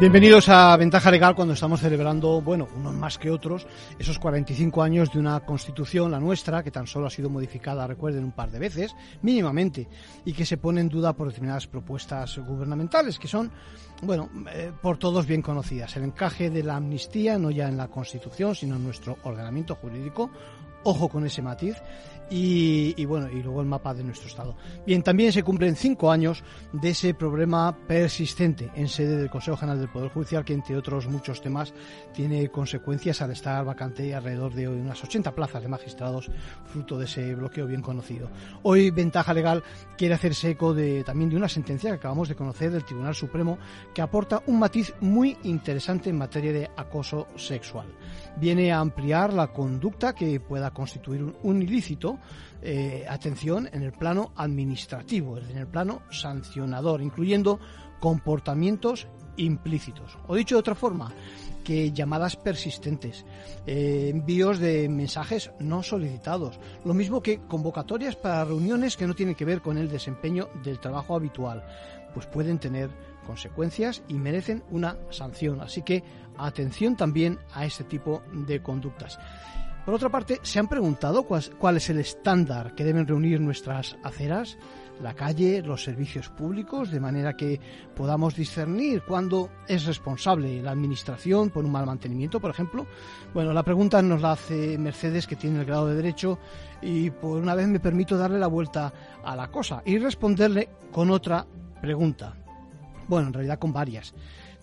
Bienvenidos a Ventaja Legal cuando estamos celebrando, bueno, unos más que otros, esos 45 años de una constitución, la nuestra, que tan solo ha sido modificada, recuerden, un par de veces, mínimamente, y que se pone en duda por determinadas propuestas gubernamentales, que son, bueno, eh, por todos bien conocidas. El encaje de la amnistía, no ya en la constitución, sino en nuestro ordenamiento jurídico, ojo con ese matiz, y, bueno, y luego el mapa de nuestro estado. Bien, también se cumplen cinco años de ese problema persistente en sede del Consejo General del Poder Judicial, que entre otros muchos temas tiene consecuencias al estar vacante alrededor de unas 80 plazas de magistrados, fruto de ese bloqueo bien conocido. Hoy Ventaja Legal quiere hacerse eco de, también de una sentencia que acabamos de conocer del Tribunal Supremo que aporta un matiz muy interesante en materia de acoso sexual. Viene a ampliar la conducta que pueda constituir un ilícito eh, atención en el plano administrativo, en el plano sancionador, incluyendo comportamientos implícitos. O dicho de otra forma, que llamadas persistentes, eh, envíos de mensajes no solicitados, lo mismo que convocatorias para reuniones que no tienen que ver con el desempeño del trabajo habitual, pues pueden tener consecuencias y merecen una sanción. Así que atención también a este tipo de conductas. Por otra parte, ¿se han preguntado cuál, es el estándar que deben reunir nuestras aceras, la calle, los servicios públicos, de manera que podamos discernir cuándo es responsable la administración por un mal mantenimiento, por ejemplo? Bueno, la pregunta nos la hace Mercedes, que tiene el grado de derecho, y por una vez me permito darle la vuelta a la cosa y responderle con otra pregunta. Bueno, en realidad con varias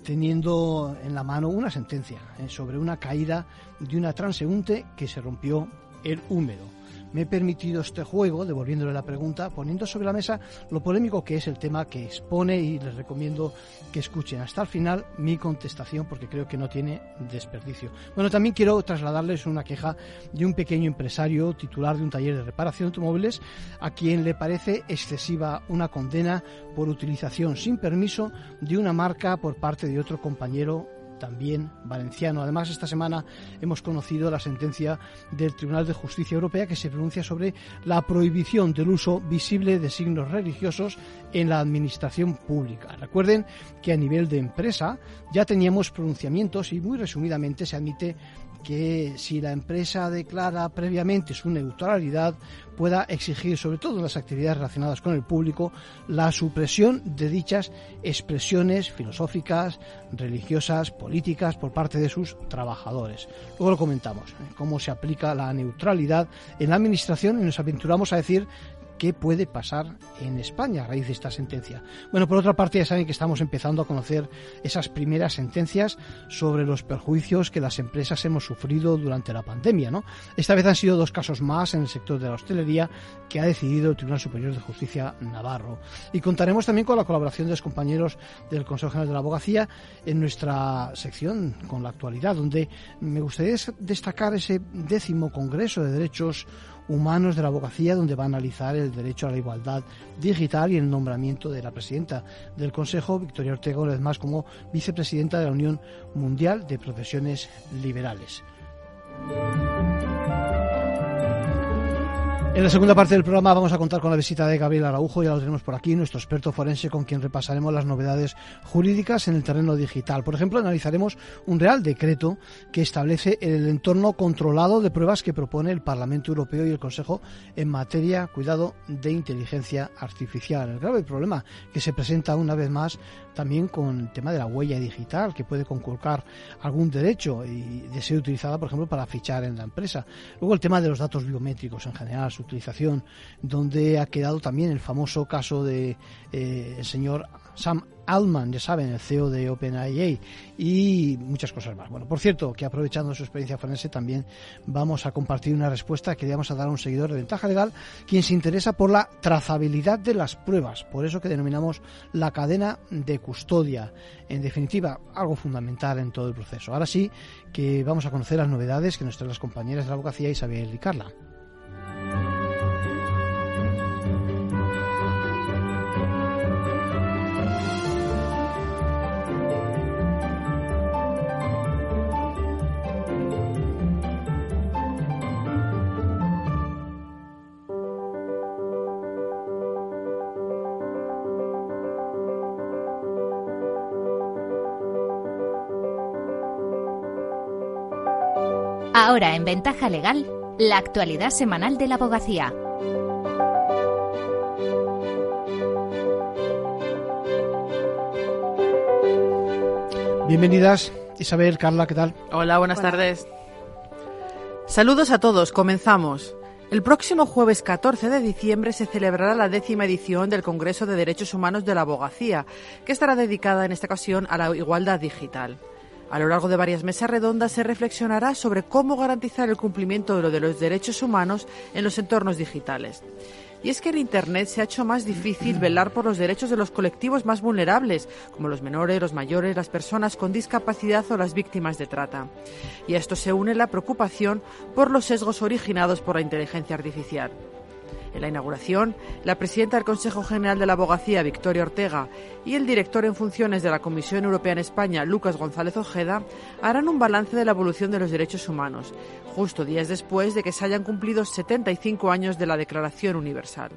teniendo en la mano una sentencia eh, sobre una caída de una transeúnte que se rompió el húmedo me he permitido este juego, devolviéndole la pregunta, poniendo sobre la mesa lo polémico que es el tema que expone y les recomiendo que escuchen hasta el final mi contestación porque creo que no tiene desperdicio. Bueno, también quiero trasladarles una queja de un pequeño empresario titular de un taller de reparación de automóviles a quien le parece excesiva una condena por utilización sin permiso de una marca por parte de otro compañero también valenciano. Además, esta semana hemos conocido la sentencia del Tribunal de Justicia Europea que se pronuncia sobre la prohibición del uso visible de signos religiosos en la administración pública. Recuerden que a nivel de empresa ya teníamos pronunciamientos y muy resumidamente se admite que si la empresa declara previamente su neutralidad, pueda exigir, sobre todo en las actividades relacionadas con el público, la supresión de dichas expresiones filosóficas, religiosas, políticas por parte de sus trabajadores. Luego lo comentamos, ¿eh? cómo se aplica la neutralidad en la Administración y nos aventuramos a decir qué puede pasar en España a raíz de esta sentencia. Bueno, por otra parte, ya saben que estamos empezando a conocer esas primeras sentencias sobre los perjuicios que las empresas hemos sufrido durante la pandemia, ¿no? Esta vez han sido dos casos más en el sector de la hostelería que ha decidido el Tribunal Superior de Justicia Navarro. Y contaremos también con la colaboración de los compañeros del Consejo General de la Abogacía en nuestra sección con la actualidad, donde me gustaría destacar ese décimo Congreso de Derechos Humanos de la Abogacía, donde va a analizar el derecho a la igualdad digital y el nombramiento de la presidenta del Consejo, Victoria Ortega, una vez más como vicepresidenta de la Unión Mundial de Profesiones Liberales. En la segunda parte del programa vamos a contar con la visita de Gabriel Araujo, ya lo tenemos por aquí, nuestro experto forense con quien repasaremos las novedades jurídicas en el terreno digital. Por ejemplo, analizaremos un real decreto que establece el entorno controlado de pruebas que propone el Parlamento Europeo y el Consejo en materia, cuidado, de inteligencia artificial. El grave problema que se presenta una vez más también con el tema de la huella digital, que puede conculcar algún derecho y de ser utilizada, por ejemplo, para fichar en la empresa. Luego el tema de los datos biométricos en general, su utilización, donde ha quedado también el famoso caso de eh, el señor Sam Altman, ya saben, el CEO de OpenAI y muchas cosas más. Bueno, por cierto, que aprovechando su experiencia forense también vamos a compartir una respuesta que le vamos a dar a un seguidor de Ventaja Legal, quien se interesa por la trazabilidad de las pruebas, por eso que denominamos la cadena de custodia. En definitiva, algo fundamental en todo el proceso. Ahora sí que vamos a conocer las novedades que nos traen las compañeras de la abogacía Isabel y Carla. Ahora en Ventaja Legal, la actualidad semanal de la abogacía. Bienvenidas, Isabel, Carla, ¿qué tal? Hola, buenas tardes. Saludos a todos, comenzamos. El próximo jueves 14 de diciembre se celebrará la décima edición del Congreso de Derechos Humanos de la Abogacía, que estará dedicada en esta ocasión a la igualdad digital. A lo largo de varias mesas redondas se reflexionará sobre cómo garantizar el cumplimiento de los derechos humanos en los entornos digitales. Y es que en Internet se ha hecho más difícil velar por los derechos de los colectivos más vulnerables, como los menores, los mayores, las personas con discapacidad o las víctimas de trata. Y a esto se une la preocupación por los sesgos originados por la inteligencia artificial. En la inauguración, la presidenta del Consejo General de la Abogacía, Victoria Ortega, y el director en funciones de la Comisión Europea en España, Lucas González Ojeda, harán un balance de la evolución de los derechos humanos, justo días después de que se hayan cumplido 75 años de la Declaración Universal.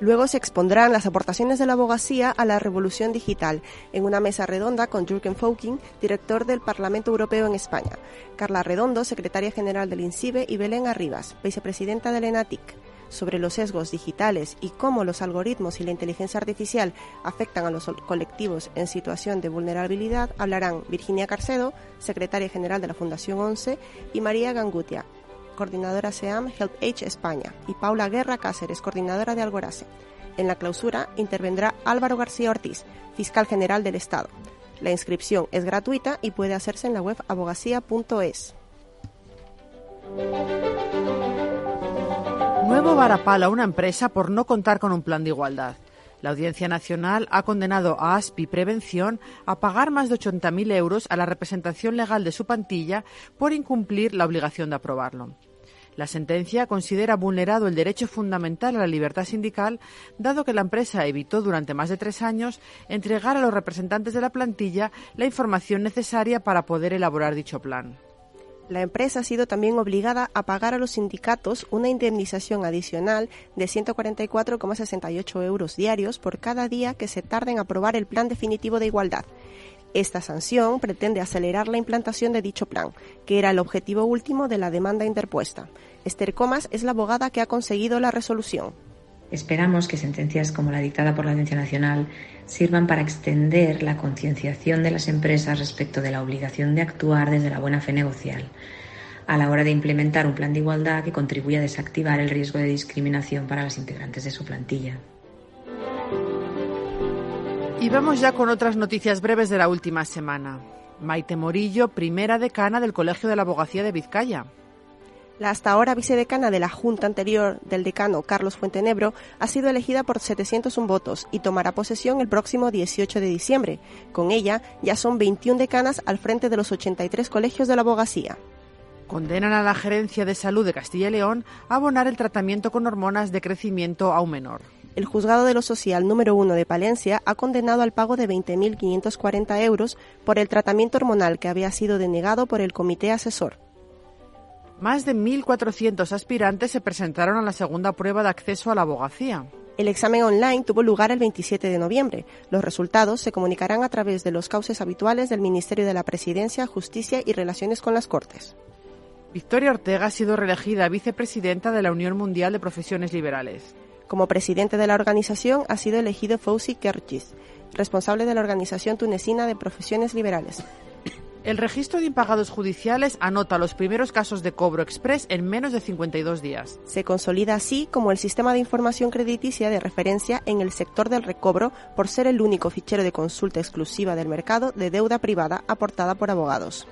Luego se expondrán las aportaciones de la abogacía a la revolución digital en una mesa redonda con Jürgen Fauking, director del Parlamento Europeo en España, Carla Redondo, secretaria general del INCIBE y Belén Arribas, vicepresidenta del ENATIC sobre los sesgos digitales y cómo los algoritmos y la inteligencia artificial afectan a los colectivos en situación de vulnerabilidad hablarán Virginia Carcedo, secretaria general de la Fundación 11, y María Gangutia, coordinadora SEAM Help Age España, y Paula Guerra Cáceres, coordinadora de Algorase. En la clausura intervendrá Álvaro García Ortiz, fiscal general del Estado. La inscripción es gratuita y puede hacerse en la web abogacía.es. Nuevo varapalo a una empresa por no contar con un plan de igualdad. La Audiencia Nacional ha condenado a ASPI Prevención a pagar más de 80.000 euros a la representación legal de su plantilla por incumplir la obligación de aprobarlo. La sentencia considera vulnerado el derecho fundamental a la libertad sindical, dado que la empresa evitó durante más de tres años entregar a los representantes de la plantilla la información necesaria para poder elaborar dicho plan. La empresa ha sido también obligada a pagar a los sindicatos una indemnización adicional de 144,68 euros diarios por cada día que se tarde en aprobar el plan definitivo de igualdad. Esta sanción pretende acelerar la implantación de dicho plan, que era el objetivo último de la demanda interpuesta. Esther Comas es la abogada que ha conseguido la resolución. Esperamos que sentencias como la dictada por la Audiencia Nacional sirvan para extender la concienciación de las empresas respecto de la obligación de actuar desde la buena fe negocial a la hora de implementar un plan de igualdad que contribuya a desactivar el riesgo de discriminación para las integrantes de su plantilla. Y vamos ya con otras noticias breves de la última semana. Maite Morillo, primera decana del Colegio de la Abogacía de Vizcaya. La hasta ahora vicedecana de la Junta anterior del decano Carlos Fuentenebro ha sido elegida por 701 votos y tomará posesión el próximo 18 de diciembre. Con ella ya son 21 decanas al frente de los 83 colegios de la abogacía. Condenan a la Gerencia de Salud de Castilla y León a abonar el tratamiento con hormonas de crecimiento a un menor. El juzgado de lo social número 1 de Palencia ha condenado al pago de 20.540 euros por el tratamiento hormonal que había sido denegado por el comité asesor. Más de 1.400 aspirantes se presentaron a la segunda prueba de acceso a la abogacía. El examen online tuvo lugar el 27 de noviembre. Los resultados se comunicarán a través de los cauces habituales del Ministerio de la Presidencia, Justicia y Relaciones con las Cortes. Victoria Ortega ha sido reelegida vicepresidenta de la Unión Mundial de Profesiones Liberales. Como presidente de la organización ha sido elegido Fouzi Kerchis, responsable de la Organización Tunecina de Profesiones Liberales. El registro de impagados judiciales anota los primeros casos de cobro express en menos de 52 días. Se consolida así como el sistema de información crediticia de referencia en el sector del recobro por ser el único fichero de consulta exclusiva del mercado de deuda privada aportada por abogados.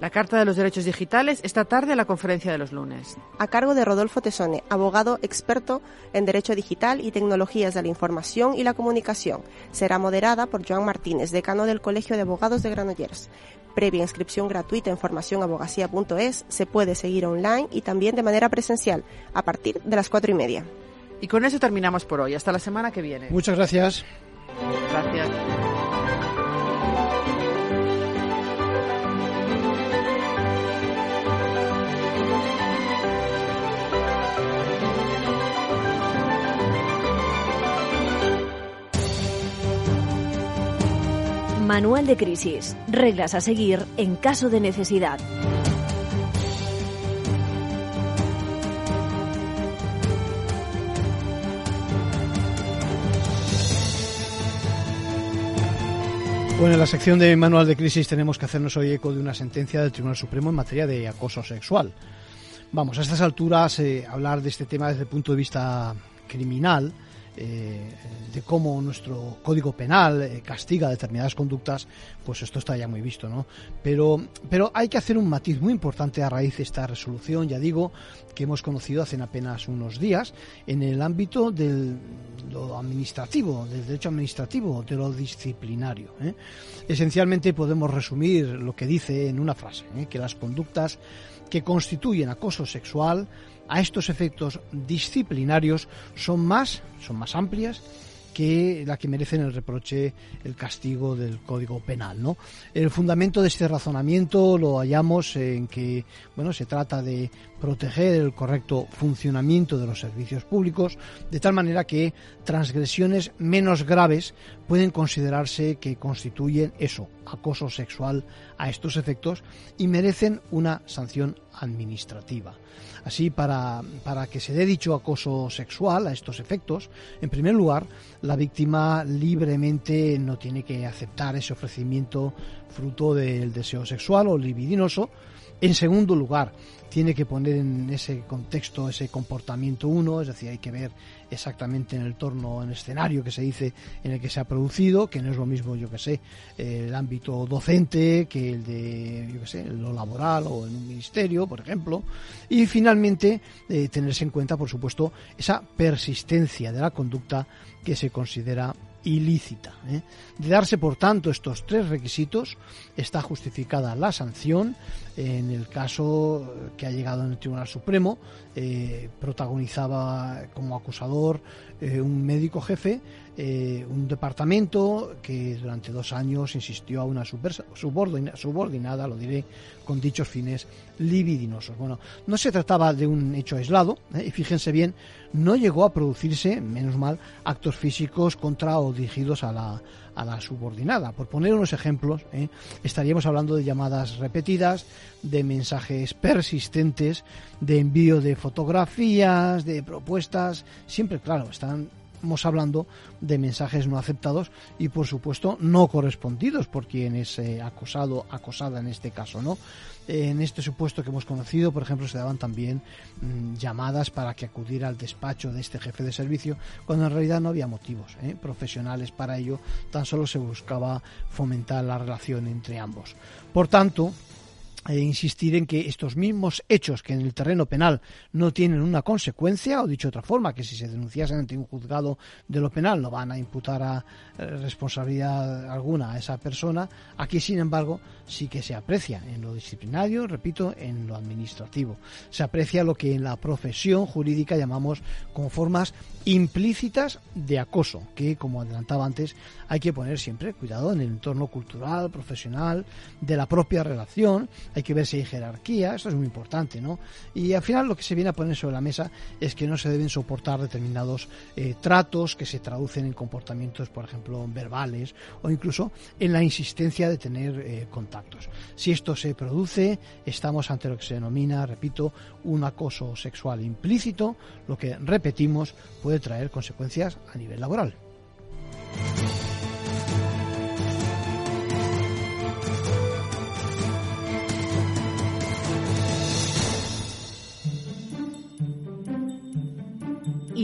La Carta de los Derechos Digitales esta tarde en la conferencia de los lunes. A cargo de Rodolfo Tesone, abogado experto en Derecho Digital y Tecnologías de la Información y la Comunicación. Será moderada por Joan Martínez, decano del Colegio de Abogados de Granollers. Previa inscripción gratuita en formacionabogacía.es se puede seguir online y también de manera presencial a partir de las cuatro y media. Y con eso terminamos por hoy. Hasta la semana que viene. Muchas gracias. Gracias. Manual de crisis. Reglas a seguir en caso de necesidad. Bueno, en la sección de Manual de Crisis tenemos que hacernos hoy eco de una sentencia del Tribunal Supremo en materia de acoso sexual. Vamos, a estas alturas eh, hablar de este tema desde el punto de vista criminal eh, de cómo nuestro código penal eh, castiga determinadas conductas, pues esto está ya muy visto, ¿no? Pero, pero hay que hacer un matiz muy importante a raíz de esta resolución, ya digo, que hemos conocido hace apenas unos días, en el ámbito de lo administrativo, del derecho administrativo, de lo disciplinario. ¿eh? Esencialmente podemos resumir lo que dice en una frase, que las conductas que constituyen acoso sexual a estos efectos disciplinarios son más, son más amplias que la que merecen el reproche, el castigo del Código Penal, ¿no? El fundamento de este razonamiento lo hallamos en que, bueno, se trata de proteger el correcto funcionamiento de los servicios públicos, de tal manera que transgresiones menos graves pueden considerarse que constituyen eso, acoso sexual a estos efectos y merecen una sanción administrativa. Así, para, para que se dé dicho acoso sexual a estos efectos, en primer lugar, la víctima libremente no tiene que aceptar ese ofrecimiento fruto del deseo sexual o libidinoso. En segundo lugar, tiene que poner en ese contexto ese comportamiento uno, es decir, hay que ver exactamente en el torno, en el escenario que se dice en el que se ha producido, que no es lo mismo, yo que sé, el ámbito docente que el de, yo que sé, lo laboral o en un ministerio, por ejemplo. Y finalmente, eh, tenerse en cuenta, por supuesto, esa persistencia de la conducta que se considera ilícita. ¿eh? De darse, por tanto, estos tres requisitos, está justificada la sanción en el caso que ha llegado en el Tribunal Supremo. Eh, protagonizaba como acusador eh, un médico jefe, un departamento que durante dos años insistió a una subordinada, subordinada, lo diré, con dichos fines libidinosos. Bueno, no se trataba de un hecho aislado, y fíjense bien, no llegó a producirse, menos mal, actos físicos contra o dirigidos a la, a la subordinada. Por poner unos ejemplos, ¿eh? estaríamos hablando de llamadas repetidas, de mensajes persistentes, de envío de fotografías, de propuestas, siempre, claro, estamos hablando de mensajes no aceptados y por supuesto no correspondidos por quien es eh, acosado, acosada en este caso, ¿no? En este supuesto que hemos conocido, por ejemplo, se daban también mm, llamadas para que acudiera al despacho de este jefe de servicio, cuando en realidad no había motivos ¿eh? profesionales para ello, tan solo se buscaba fomentar la relación entre ambos. Por tanto, e insistir en que estos mismos hechos que en el terreno penal no tienen una consecuencia, o dicho de otra forma, que si se denunciasen ante un juzgado de lo penal no van a imputar a eh, responsabilidad alguna a esa persona, aquí sin embargo sí que se aprecia en lo disciplinario, repito, en lo administrativo. Se aprecia lo que en la profesión jurídica llamamos como formas implícitas de acoso, que como adelantaba antes, hay que poner siempre cuidado en el entorno cultural, profesional, de la propia relación, hay que ver si hay jerarquía, esto es muy importante, ¿no? Y al final lo que se viene a poner sobre la mesa es que no se deben soportar determinados eh, tratos que se traducen en comportamientos, por ejemplo, verbales o incluso en la insistencia de tener eh, contactos. Si esto se produce, estamos ante lo que se denomina, repito, un acoso sexual implícito, lo que repetimos puede traer consecuencias a nivel laboral.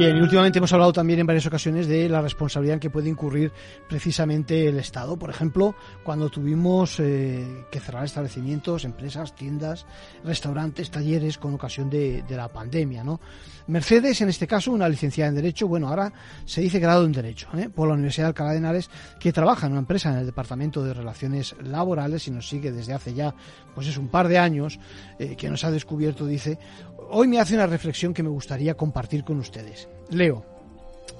Bien, y últimamente hemos hablado también en varias ocasiones de la responsabilidad en que puede incurrir precisamente el Estado. Por ejemplo, cuando tuvimos eh, que cerrar establecimientos, empresas, tiendas, restaurantes, talleres con ocasión de, de la pandemia, ¿no? Mercedes, en este caso, una licenciada en Derecho, bueno, ahora se dice grado en Derecho, ¿eh? por la Universidad de Alcalá de Henares, que trabaja en una empresa en el Departamento de Relaciones Laborales y nos sigue desde hace ya, pues es un par de años, eh, que nos ha descubierto, dice, hoy me hace una reflexión que me gustaría compartir con ustedes. Leo.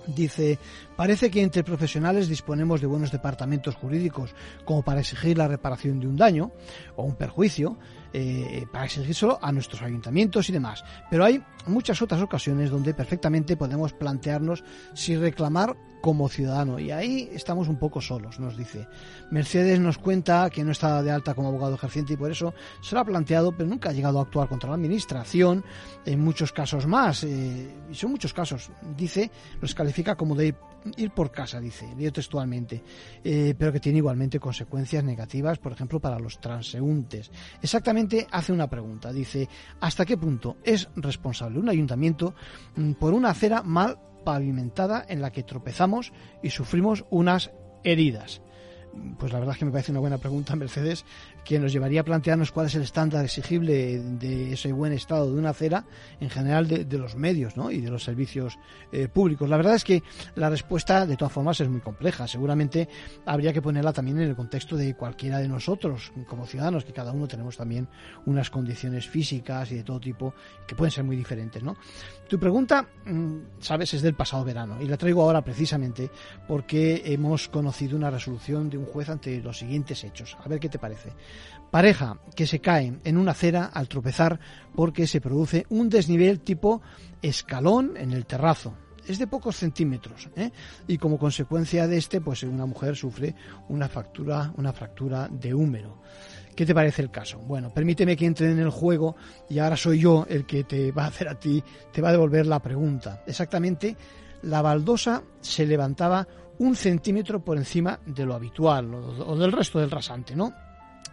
Dice, parece que entre profesionales disponemos de buenos departamentos jurídicos como para exigir la reparación de un daño o un perjuicio, eh, para exigírselo a nuestros ayuntamientos y demás. Pero hay muchas otras ocasiones donde perfectamente podemos plantearnos si reclamar como ciudadano. Y ahí estamos un poco solos, nos dice. Mercedes nos cuenta que no está de alta como abogado ejerciente y por eso se lo ha planteado, pero nunca ha llegado a actuar contra la administración. En muchos casos más, eh, y son muchos casos, dice, los califica como de ir por casa, dice, leo textualmente, eh, pero que tiene igualmente consecuencias negativas, por ejemplo, para los transeúntes. Exactamente hace una pregunta, dice, ¿hasta qué punto es responsable un ayuntamiento mm, por una acera mal pavimentada en la que tropezamos y sufrimos unas heridas? Pues la verdad es que me parece una buena pregunta, Mercedes, que nos llevaría a plantearnos cuál es el estándar exigible de ese buen estado de una acera en general de, los medios ¿no? y de los servicios eh, públicos. La verdad es que la respuesta, de todas formas, es muy compleja. Seguramente habría que ponerla también en el contexto de cualquiera de nosotros, como ciudadanos, que cada uno tenemos también unas condiciones físicas y de todo tipo que pueden ser muy diferentes. ¿no? Tu pregunta, mm, sabes, es del pasado verano y la traigo ahora precisamente porque hemos conocido una resolución de un juez ante los siguientes hechos. A ver qué te parece. Pareja que se cae en una acera al tropezar porque se produce un desnivel tipo escalón en el terrazo. Es de pocos centímetros ¿eh? y como consecuencia de este, pues una mujer sufre una fractura, una fractura de húmero. ¿Qué te parece el caso? Bueno, permíteme que entre en el juego y ahora soy yo el que te va a hacer a ti, te va a devolver la pregunta. Exactamente, la baldosa se levantaba un centímetro por encima de lo habitual o del resto del rasante, ¿no?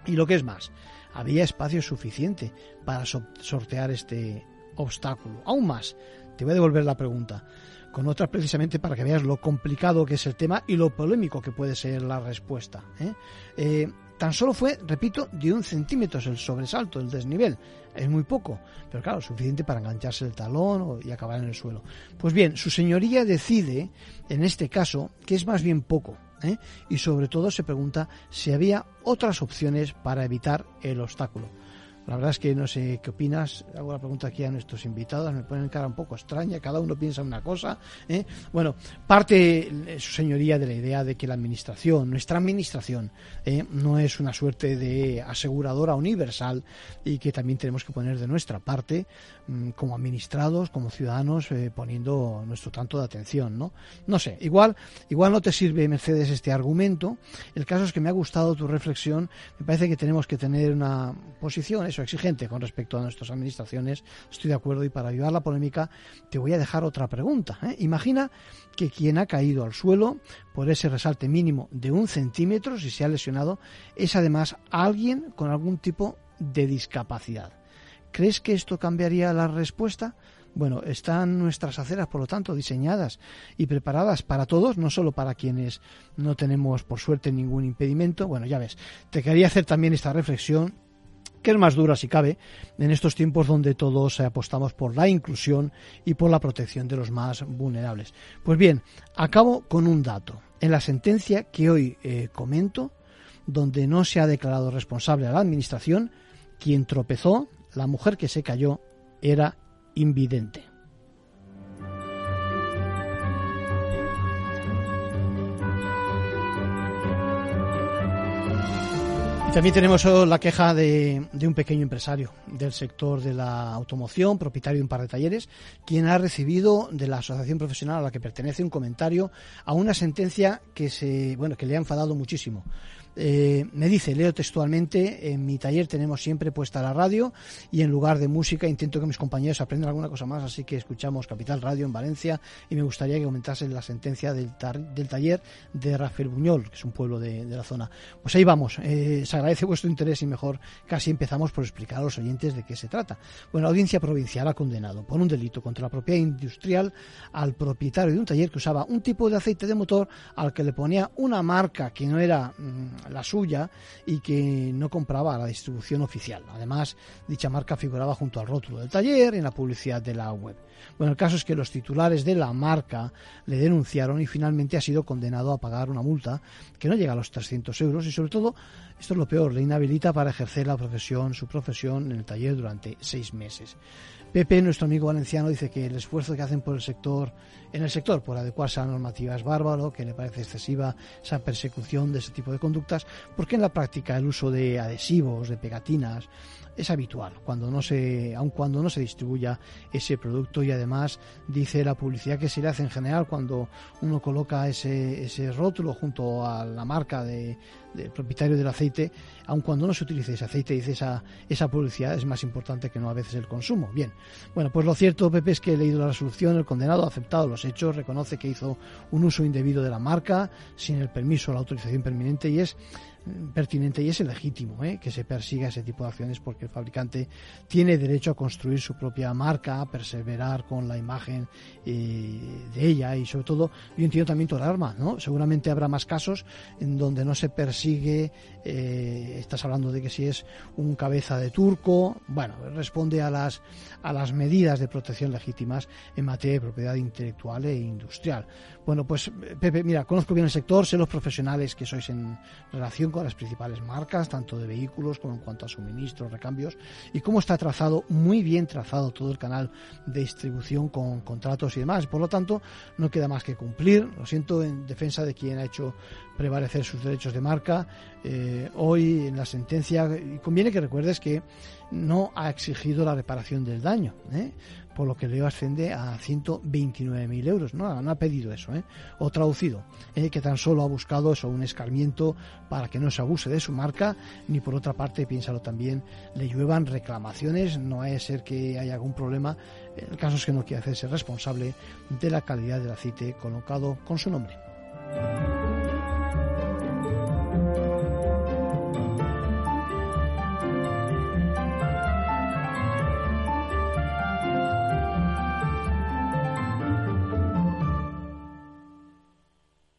Y lo que es más, había espacio suficiente para sortear este obstáculo. Aún más, te voy a devolver la pregunta con otra precisamente para que veas lo complicado que es el tema y lo polémico que puede ser la respuesta. ¿eh? Eh, tan solo fue, repito, de un centímetro el sobresalto, el desnivel. Es muy poco, pero claro, suficiente para engancharse el talón y acabar en el suelo. Pues bien, su señoría decide, en este caso, que es más bien poco, ¿eh? y sobre todo se pregunta si había otras opciones para evitar el obstáculo. La verdad es que no sé qué opinas. Hago la pregunta aquí a nuestros invitados. Me ponen cara un poco extraña. Cada uno piensa una cosa. ¿eh? Bueno, parte eh, su señoría de la idea de que la administración, nuestra administración, ¿eh? no es una suerte de aseguradora universal y que también tenemos que poner de nuestra parte como administrados, como ciudadanos, poniendo nuestro tanto de atención, ¿no? No sé. Igual, igual no te sirve Mercedes este argumento. El caso es que me ha gustado tu reflexión. Me parece que tenemos que tener una posición exigente con respecto a nuestras administraciones, estoy de acuerdo y para ayudar la polémica te voy a dejar otra pregunta. ¿eh? Imagina que quien ha caído al suelo por ese resalte mínimo de un centímetro, si se ha lesionado, es además alguien con algún tipo de discapacidad. ¿Crees que esto cambiaría la respuesta? Bueno, están nuestras aceras, por lo tanto, diseñadas y preparadas para todos, no solo para quienes no tenemos, por suerte, ningún impedimento. Bueno, ya ves, te quería hacer también esta reflexión que es más dura si cabe en estos tiempos donde todos apostamos por la inclusión y por la protección de los más vulnerables. Pues bien, acabo con un dato. En la sentencia que hoy eh, comento, donde no se ha declarado responsable a la Administración, quien tropezó, la mujer que se cayó, era invidente. también tenemos la queja de, un pequeño empresario del sector de la automoción, propietario de un par de talleres, quien ha recibido de la asociación profesional a la que pertenece un comentario a una sentencia que se, bueno, que le ha enfadado muchísimo. Eh, me dice, leo textualmente, en mi taller tenemos siempre puesta la radio y en lugar de música intento que mis compañeros aprendan alguna cosa más, así que escuchamos Capital Radio en Valencia y me gustaría que comentasen la sentencia del, del taller de Rafael Buñol, que es un pueblo de, la zona. Pues ahí vamos, eh, se agradece vuestro interés y mejor casi empezamos por explicar a los oyentes de qué se trata. Bueno, la audiencia provincial ha condenado por un delito contra la propiedad industrial al propietario de un taller que usaba un tipo de aceite de motor al que le ponía una marca que no era mm, la suya y que no compraba la distribución oficial. Además, dicha marca figuraba junto al rótulo del taller en la publicidad de la web. Bueno, el caso es que los titulares de la marca le denunciaron y finalmente ha sido condenado a pagar una multa que no llega a los 300 euros y sobre todo, esto es lo peor, le inhabilita para ejercer la profesión, su profesión en el taller durante seis meses. Pepe, nuestro amigo valenciano, dice que el esfuerzo que hacen por el sector, en el sector, por adecuarse a la normativa es bárbaro, que le parece excesiva esa persecución de ese tipo de conductas, porque en la práctica el uso de adhesivos, de pegatinas, es habitual cuando no se aun cuando no se distribuya ese producto. Y además dice la publicidad que se le hace en general cuando uno coloca ese, ese rótulo junto a la marca de, del propietario del aceite, aun cuando no se utilice ese aceite, dice esa, esa publicidad es más importante que no a veces el consumo. Bien, bueno, pues lo cierto, Pepe, es que he leído la resolución, el condenado ha aceptado los hechos, reconoce que hizo un uso indebido de la marca sin el permiso o la autorización permanente y es pertinente y es legítimo ¿eh? que se persiga ese tipo de acciones porque el fabricante tiene derecho a construir su propia marca, a perseverar con la imagen eh, de ella y sobre todo yo entiendo también toda arma, ¿no? Seguramente habrá más casos en donde no se persigue, eh, estás hablando de que si es un cabeza de turco, bueno, responde a las, a las medidas de protección legítimas en materia de propiedad intelectual e industrial. Bueno, pues Pepe, mira, conozco bien el sector, sé los profesionales que sois en relación con las principales marcas, tanto de vehículos como en cuanto a suministros, recambios, y cómo está trazado, muy bien trazado todo el canal de distribución con contratos y demás. Por lo tanto, no queda más que cumplir. Lo siento en defensa de quien ha hecho prevalecer sus derechos de marca. Eh, hoy en la sentencia, conviene que recuerdes que no ha exigido la reparación del daño. ¿eh? Por lo que le ascende a 129.000 euros. No, ha pedido eso, ¿eh? o traducido, que tan solo ha buscado eso, un escarmiento para que no se abuse de su marca, ni por otra parte, piénsalo también, le lluevan reclamaciones, no hay ser que haya algún problema, el caso es que no quiere hacerse responsable de la calidad del aceite colocado con su nombre.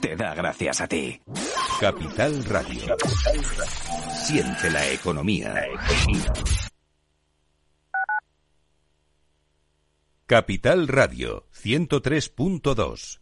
te da gracias a ti. Capital Radio. Siente la economía. Capital Radio 103.2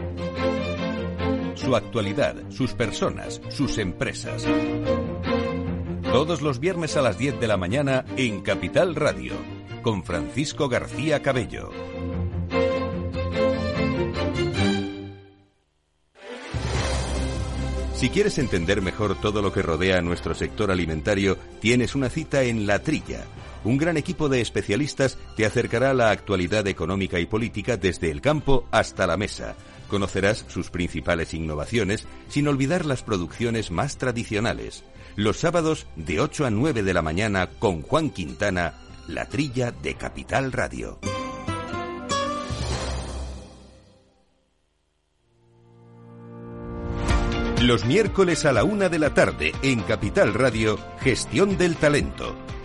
su actualidad, sus personas, sus empresas. Todos los viernes a las 10 de la mañana en Capital Radio, con Francisco García Cabello. Si quieres entender mejor todo lo que rodea nuestro sector alimentario, tienes una cita en La Trilla. Un gran equipo de especialistas te acercará a la actualidad económica y política desde el campo hasta la mesa Conocerás sus principales innovaciones sin olvidar las producciones más tradicionales. Los sábados de 8 a 9 de la mañana con Juan Quintana, la trilla de Capital Radio. Los miércoles a la una de la tarde en Capital Radio, Gestión del Talento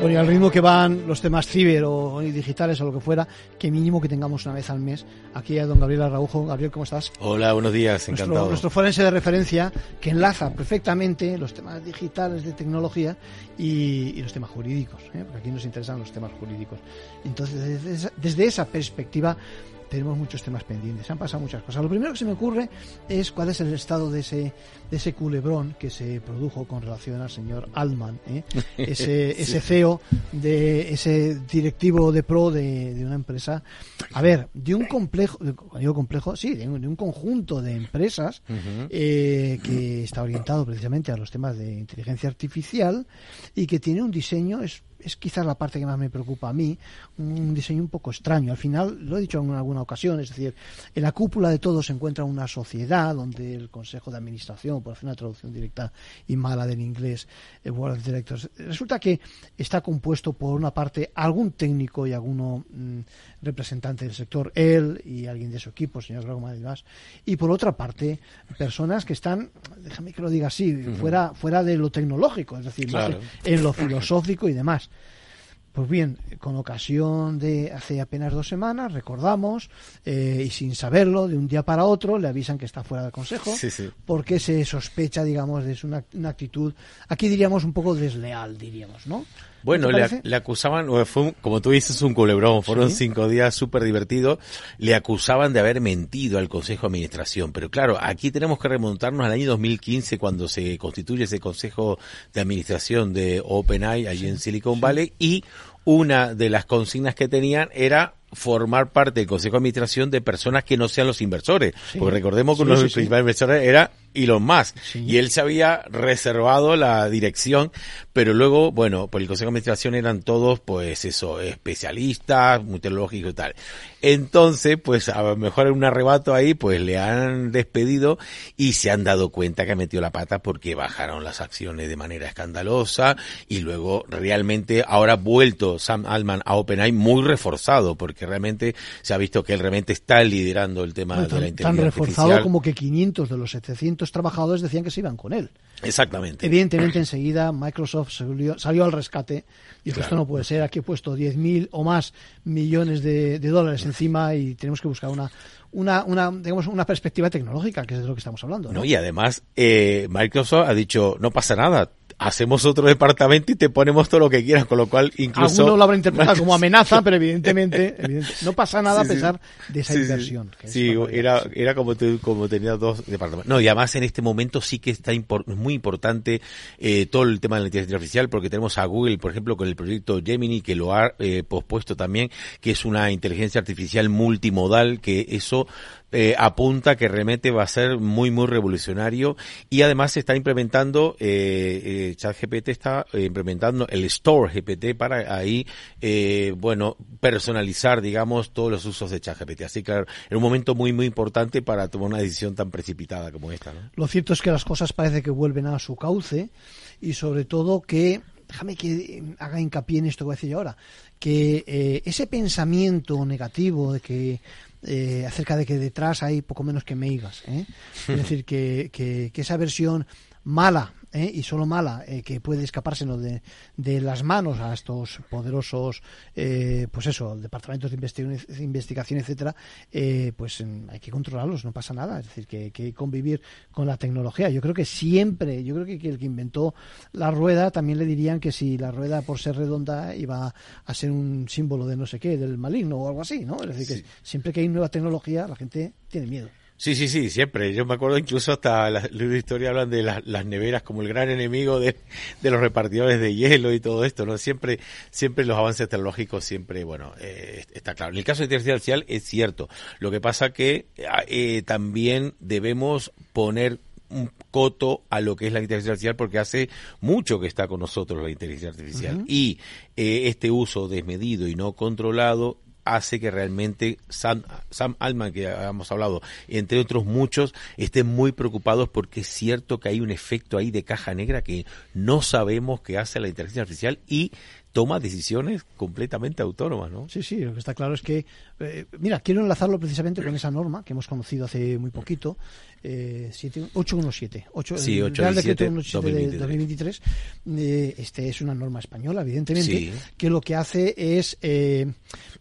Bueno, y al ritmo que van los temas ciber o digitales o lo que fuera, que mínimo que tengamos una vez al mes aquí a don Gabriel Araujo. Gabriel, ¿cómo estás? Hola, buenos días, encantado. Nuestro, nuestro forense de referencia que enlaza perfectamente los temas digitales de tecnología y, y los temas jurídicos, ¿eh? porque aquí nos interesan los temas jurídicos. Entonces, desde esa, desde esa perspectiva, tenemos muchos temas pendientes, han pasado muchas cosas. Lo primero que se me ocurre es cuál es el estado de ese, de ese culebrón que se produjo con relación al señor Altman, ¿eh? ese, Sí. ese CEO de ese directivo de pro de, de una empresa. A ver, de un complejo, digo complejo, sí, de un, de un conjunto de empresas eh, que está orientado precisamente a los temas de inteligencia artificial y que tiene un diseño, es, es quizás la parte que más me preocupa a mí, un diseño un poco extraño. Al final, lo he dicho en alguna ocasión, es decir, en la cúpula de todo se encuentra una sociedad donde el Consejo de Administración, por hacer una traducción directa y mala del inglés, el Board of Directors, resulta que está compuesto por una parte algún técnico y alguno mm, representante del sector, él y alguien de su equipo, el señor Grogman y demás, y por otra parte personas que están, déjame que lo diga así, fuera, fuera de lo tecnológico, es decir, más en lo filosófico y demás. Pues bien, con ocasión de hace apenas dos semanas, recordamos, eh, y sin saberlo, de un día para otro, le avisan que está fuera del Consejo, Sí, sí. porque se sospecha, digamos, de una, una actitud, aquí diríamos un poco desleal, diríamos, ¿no? Bueno, ¿No te le, le acusaban, fue un- como tú dices, un culebrón. Fueron Sí. cinco días súper divertidos. Le acusaban de haber mentido al Consejo de Administración. Pero claro, aquí tenemos que remontarnos al año 2015, cuando se constituye ese Consejo de Administración de OpenAI allí en Silicon Valley. Y una de las consignas que tenían era formar parte del Consejo de Administración de personas que no sean los inversores. Sí. Porque recordemos que Sí, uno de los sí. principales inversores era Elon Musk. Sí. Y él se había reservado la dirección, pero luego, bueno, por el Consejo de Administración eran todos, pues eso, especialistas, muy tecnológicos y tal. Entonces, pues a lo mejor en un arrebato ahí, pues le han despedido y se han dado cuenta que ha metido la pata porque bajaron las acciones de manera escandalosa y luego realmente ahora ha vuelto Sam Altman a OpenAI muy reforzado porque realmente se ha visto que él realmente está liderando el tema Bueno, de la inteligencia tan reforzado artificial. como que 500 de los 700 trabajadores decían que se iban con él. Exactamente. Evidentemente, enseguida Microsoft salió, salió al rescate. Dijo, Claro. esto no puede ser, aquí he puesto 10.000 o más millones de, de dólares encima y tenemos que buscar una, una, una, digamos, una perspectiva tecnológica, que es de lo que estamos hablando. ¿no? No, y además, eh, Microsoft ha dicho, no pasa nada, hacemos otro departamento y te ponemos todo lo que quieras, con lo cual incluso... Algunos lo habrán interpretado como amenaza, pero evidentemente, evidente- no pasa nada Sí, a sí. pesar de esa inversión. que Sí, era, era como, te- como tenía dos departamentos. No, y además en este momento sí que está impor- muy importante eh, todo el tema de la inteligencia artificial, porque tenemos a Google, por ejemplo, con el proyecto Gemini, que lo ha eh, pospuesto también, que es una inteligencia artificial multimodal, que eso eh, apunta que realmente va a ser muy, muy revolucionario. Y además se está implementando, eh, eh, ChatGPT está eh, implementando el Store GPT para ahí, eh, bueno, personalizar, digamos, todos los usos de ChatGPT. Así que, claro, un momento muy, muy importante para tomar una decisión tan precipitada como esta, ¿no? Lo cierto es que las cosas parece que vuelven a su cauce y sobre todo que, déjame que eh, haga hincapié en esto que voy a decir ahora, que eh, ese pensamiento negativo de que eh, acerca de que detrás hay poco menos que meigas, ¿eh? es decir, que, que, que esa versión mala ¿eh? y solo mala eh, que puede escapárselo de, de las manos a estos poderosos eh, pues eso departamentos de investigación, de investigación etcétera eh, pues hay que controlarlos no pasa nada. Es decir que hay que convivir con la tecnología. Yo creo que siempre yo creo que, que el que inventó la rueda también le dirían que si la rueda por ser redonda iba a ser un símbolo de no sé qué del maligno o algo así no es decir que siempre que hay nueva tecnología la gente tiene miedo Sí, sí, sí, siempre. Yo me acuerdo incluso hasta la, la historia hablan de las neveras como el gran enemigo de, de, los repartidores de hielo y todo esto, ¿no? Siempre, siempre los avances tecnológicos siempre, bueno, eh, está claro. En el caso de inteligencia artificial es cierto. Lo que pasa que eh, también debemos poner un coto a lo que es la inteligencia artificial porque hace mucho que está con nosotros la inteligencia artificial uh -huh. y eh, este uso desmedido y no controlado hace que realmente Sam, Sam Altman, que habíamos hablado, entre otros muchos, estén muy preocupados porque es cierto que hay un efecto ahí de caja negra que no sabemos qué hace la inteligencia artificial y toma decisiones completamente autónomas, ¿no? Sí, sí, lo que está claro es que, eh, mira, quiero enlazarlo precisamente con esa norma que hemos conocido hace muy poquito, eh, 817, 8, sí, el 8, Real 17, Decreto 117 de 2023, eh, este es una norma española, evidentemente, sí. que lo que hace es, eh,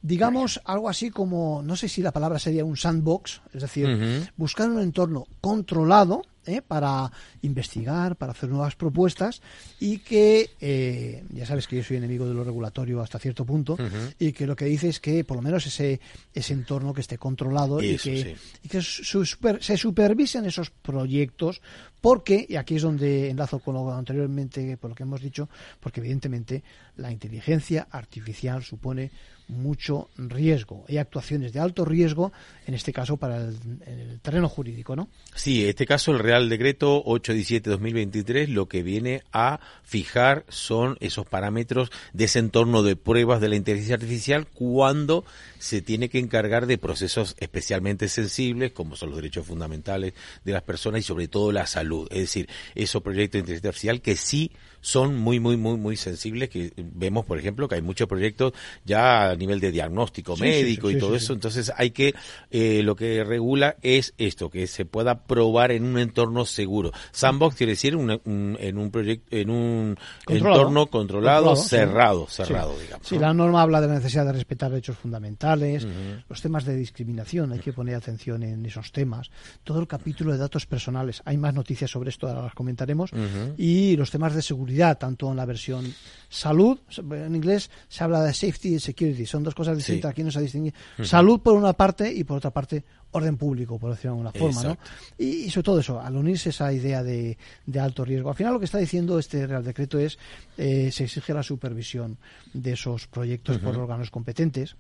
digamos, algo así como, no sé si la palabra sería un sandbox, es decir, uh -huh. buscar un entorno controlado, ¿eh? para investigar, para hacer nuevas propuestas y que, eh, ya sabes que yo soy enemigo de lo regulatorio hasta cierto punto, uh -huh. y que lo que dice es que por lo menos ese, ese entorno que esté controlado Eso, y que, sí. y que su, super, se supervisen esos proyectos porque, y aquí es donde enlazo con lo anteriormente, por lo que hemos dicho, porque evidentemente la inteligencia artificial supone mucho riesgo. Hay actuaciones de alto riesgo, en este caso para el, el terreno jurídico, ¿no? Sí, en este caso el Real Decreto 817-2023 lo que viene a fijar son esos parámetros de ese entorno de pruebas de la inteligencia artificial cuando se tiene que encargar de procesos especialmente sensibles, como son los derechos fundamentales de las personas y sobre todo la salud. Es decir, esos proyectos de inteligencia artificial que sí son muy, muy, muy, muy sensibles, que vemos, por ejemplo, que hay muchos proyectos ya a nivel de diagnóstico sí, médico sí, sí, y todo eso, entonces hay que, eh, lo que regula es esto, que se pueda probar en un entorno seguro. Sandbox quiere decir un, un, en un proyecto, en un controlado. entorno controlado, controlado cerrado, cerrado, digamos. Sí, ¿no? la norma habla de la necesidad de respetar derechos fundamentales, uh -huh. los temas de discriminación, hay que poner atención en esos temas, todo el capítulo de datos personales, hay más noticias sobre esto, ahora las comentaremos, uh -huh. y los temas de seguridad tanto en la versión salud, en inglés se habla de safety y security, son dos cosas distintas, sí. aquí no se distingue. Uh -huh. Salud por una parte y por otra parte orden público, por decirlo de alguna forma, Exacto. ¿no? Y, y, sobre todo eso, al unirse esa idea de, de, alto riesgo. Al final lo que está diciendo este Real Decreto es eh, se exige la supervisión de esos proyectos uh -huh. por órganos competentes,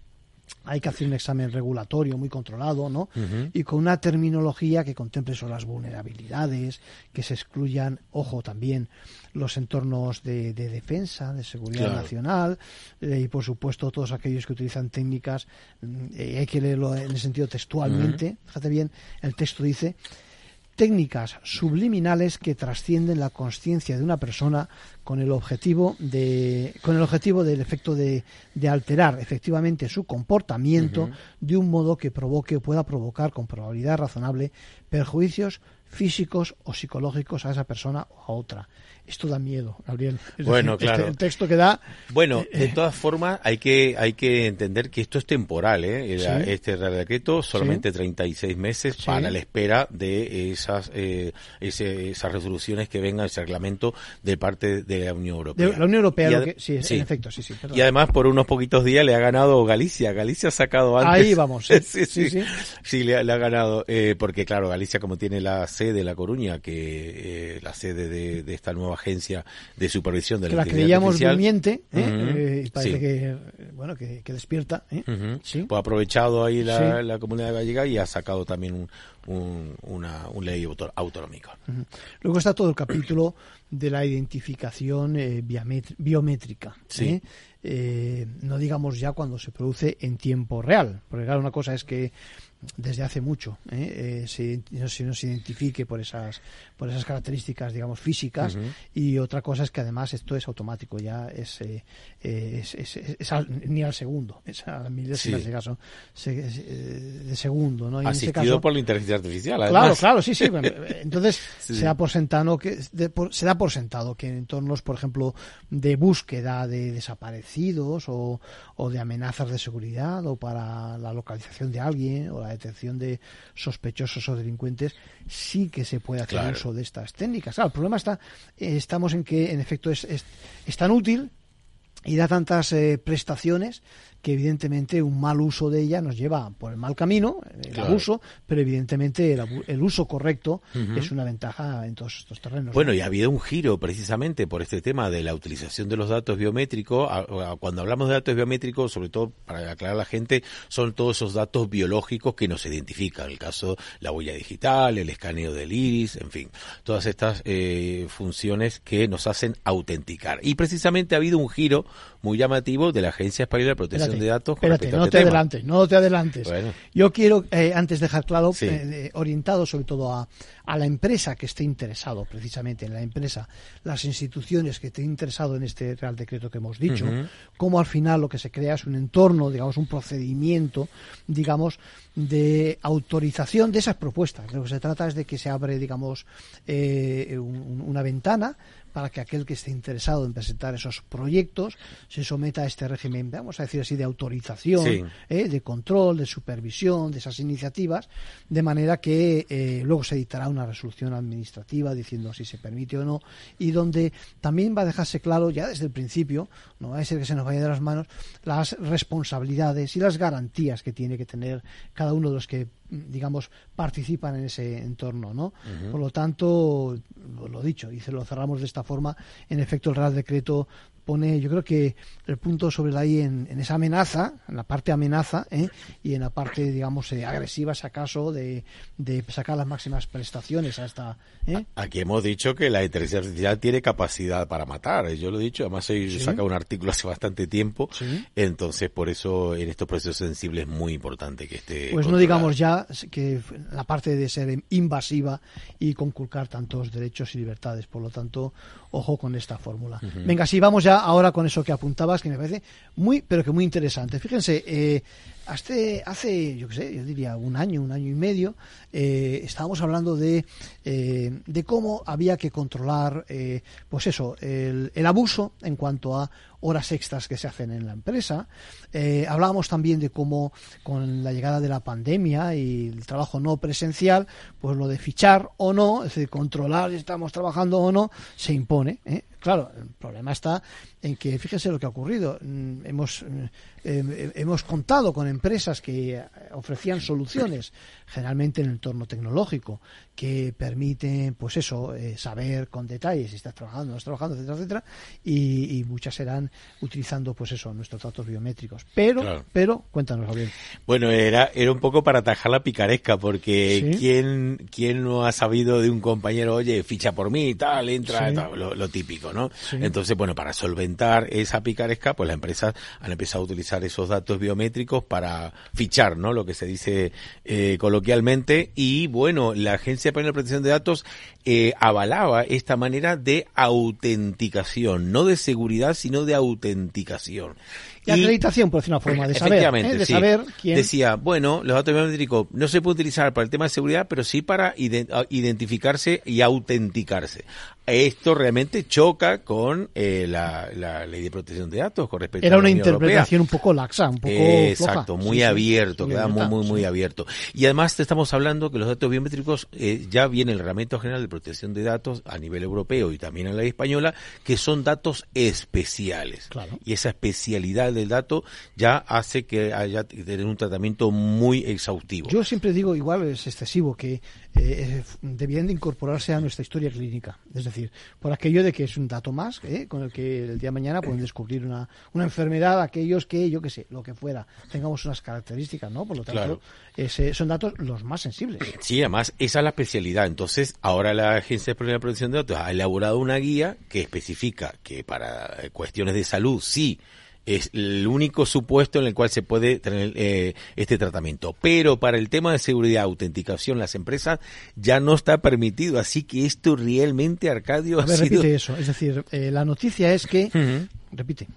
hay que hacer un examen regulatorio muy controlado, ¿no? Uh -huh. Y con una terminología que contemple sobre las vulnerabilidades, que se excluyan, ojo, también los entornos de, de defensa, de seguridad claro. nacional eh, y, por supuesto, todos aquellos que utilizan técnicas, eh, hay que leerlo en el sentido textualmente. Uh -huh. Fíjate bien, el texto dice técnicas subliminales que trascienden la conciencia de una persona con el objetivo de con el objetivo del efecto de, de alterar efectivamente su comportamiento uh -huh. de un modo que provoque o pueda provocar con probabilidad razonable perjuicios físicos o psicológicos a esa persona o a otra. Esto da miedo, Gabriel. Es bueno, decir, claro. Este, el texto que da. Bueno, de todas formas, hay que hay que entender que esto es temporal, ¿eh? ¿Sí? Este Real Decreto, solamente ¿Sí? 36 meses ¿Sí? para la espera de esas eh, ese, esas resoluciones que vengan, ese reglamento de parte de la Unión Europea. De la Unión Europea, lo que, sí, en efecto, sí, sí. Perdón. Y además, por unos poquitos días le ha ganado Galicia. Galicia ha sacado antes. Ahí vamos. sí, sí, sí. Sí, le, le, ha ganado, eh, porque claro, Galicia como tiene la sede, La Coruña, que eh, la sede de, de esta nueva agencia de supervisión de que la, la creíamos durmiente ¿eh? uh -huh. eh, y parece sí. que bueno que, que despierta ¿eh? uh -huh. ¿Sí? pues ha aprovechado ahí la, sí. la, comunidad gallega y ha sacado también un, un, una, un ley auto, autonómica uh -huh. luego está todo el capítulo de la identificación eh, biométrica sí. Eh, no digamos ya cuando se produce en tiempo real porque claro una cosa es que desde hace mucho ¿eh? Eh, se, se, nos identifique por esas por esas características digamos físicas uh -huh. y otra cosa es que además esto es automático ya es, eh, es, es, es al, ni al segundo es a milésimas sí. de caso se, de segundo ¿no? Y asistido caso, por la inteligencia artificial además. claro claro sí sí bueno, entonces sí. se da por sentado que de, por, se da por sentado que en entornos por ejemplo de búsqueda de desaparecidos o, o de amenazas de seguridad o para la localización de alguien o la detención de sospechosos o delincuentes, sí que se puede hacer claro. uso de estas técnicas. Claro, el problema está, eh, estamos en que en efecto es, es, es tan útil y da tantas eh, prestaciones que evidentemente un mal uso de ella nos lleva por el mal camino, el Claro. abuso, pero evidentemente el, el uso correcto es una ventaja en todos estos terrenos. Bueno, ¿no? y ha habido un giro precisamente por este tema de la utilización de los datos biométricos. Cuando hablamos de datos biométricos, sobre todo para aclarar a la gente, son todos esos datos biológicos que nos identifican. El caso, la huella digital, el escaneo del iris, en fin, todas estas eh, funciones que nos hacen autenticar. Y precisamente ha habido un giro muy llamativo de la Agencia Española de Protección Espérate, de Datos con espérate, a no este te tema. adelantes, no te adelantes. Bueno. Yo quiero, eh, antes dejar claro, Sí. eh, orientado sobre todo a, a la empresa que esté interesado, precisamente en la empresa, las instituciones que estén interesado en este Real Decreto que hemos dicho, Ujú. cómo al final lo que se crea es un entorno, digamos, un procedimiento, digamos, de autorización de esas propuestas. De lo que se trata es de que se abre, digamos, eh, un- una ventana para que aquel que esté interesado en presentar esos proyectos se someta a este régimen, vamos a decir así, de autorización, Sí. ¿eh? de control, de supervisión de esas iniciativas, de manera que eh, luego se dictará una resolución administrativa diciendo si se permite o no, y donde también va a dejarse claro ya desde el principio, no va a ser que se nos vaya de las manos, las responsabilidades y las garantías que tiene que tener cada uno de los que digamos participan en ese entorno no por lo tanto lo, lo dicho y se lo cerramos de esta forma en efecto el Real Decreto pone yo creo que el punto sobre la i en, en esa amenaza en la parte amenaza ¿eh? y en la parte digamos eh, agresiva si acaso de, de sacar las máximas prestaciones a esta ¿eh? Aquí hemos dicho que la inteligencia artificial tiene capacidad para matar. Yo lo he dicho, además he Sí. sacado un artículo hace bastante tiempo. Sí. Entonces, por eso en estos procesos sensibles es muy importante que esté. Pues no controlada. digamos ya que la parte de ser invasiva y conculcar tantos derechos y libertades. Por lo tanto, ojo con esta fórmula. Venga, sí, vamos ya ahora con eso que apuntabas, que me parece muy, pero que muy interesante. Fíjense, eh, hace, hace, yo qué sé, yo diría un año, un año y medio, eh, estábamos hablando de, eh, de cómo había que controlar, eh, pues eso, el, el abuso en cuanto a horas extras que se hacen en la empresa. Eh, hablábamos también de cómo con la llegada de la pandemia y el trabajo no presencial, pues lo de fichar o no, es decir, controlar si estamos trabajando o no, se impone. Claro, el problema está en que, fíjense lo que ha ocurrido. Mm, Hemos, hemos contado con empresas que eh, ofrecían soluciones, generalmente en el entorno tecnológico, que permiten, pues eso, eh, saber con detalle si estás trabajando, no estás trabajando, etcétera, etcétera, y, y muchas serán utilizando, pues eso, nuestros datos biométricos. Pero, Claro. pero, cuéntanos, Gabriel. Bueno, era, era un poco para atajar la picaresca, porque Sí. ¿quién, ¿quién no ha sabido de un compañero, oye, ficha por mí, tal, entra, Sí. tal, lo, lo típico, ¿no? Sí. Entonces, bueno, para solventar esa picaresca, pues las empresas han empezado a utilizar esos datos biométricos para fichar, ¿no? Lo que se dice eh, coloquialmente. Y bueno, la Agencia Española de Protección de Datos eh, avalaba esta manera de autenticación, no de seguridad, sino de autenticación. Y acreditación, por decir una forma, de saber, ¿eh? de sí. saber quién... Decía, bueno, los datos biométricos no se puede utilizar para el tema de seguridad, pero sí para iden- a- identificarse y autenticarse. Esto realmente choca con eh, la, la ley de protección de datos con respecto Era a la una Unión Europea. interpretación un poco laxa, un poco Eh, floja. Exacto, muy Sí, abierto, sí, queda muy, muy, abierto. Y además te estamos hablando que los datos biométricos, eh, ya viene el Reglamento General de Protección de Datos a nivel europeo y también en la ley española, que son datos especiales. Claro. Y esa especialidad del dato ya hace que haya tener un tratamiento muy exhaustivo. Yo siempre digo, igual es excesivo, que eh, debían de incorporarse a nuestra historia clínica. Es decir, por aquello de que es un dato más eh, con el que el día de mañana pueden descubrir una, una enfermedad aquellos que, yo qué sé, lo que fuera, tengamos unas características, ¿no? Por lo tanto, Claro. ese- son datos los más sensibles. Sí, además, esa es la especialidad. Entonces, ahora la Agencia de Protección de Datos ha elaborado una guía que especifica que para eh, cuestiones de salud sí es el único supuesto en el cual se puede tener eh, este tratamiento. Pero para el tema de seguridad, autenticación, las empresas ya no está permitido. Así que esto realmente, Arcadio, A ha ver, sido... repite eso. Es decir, eh, la noticia es que, repite,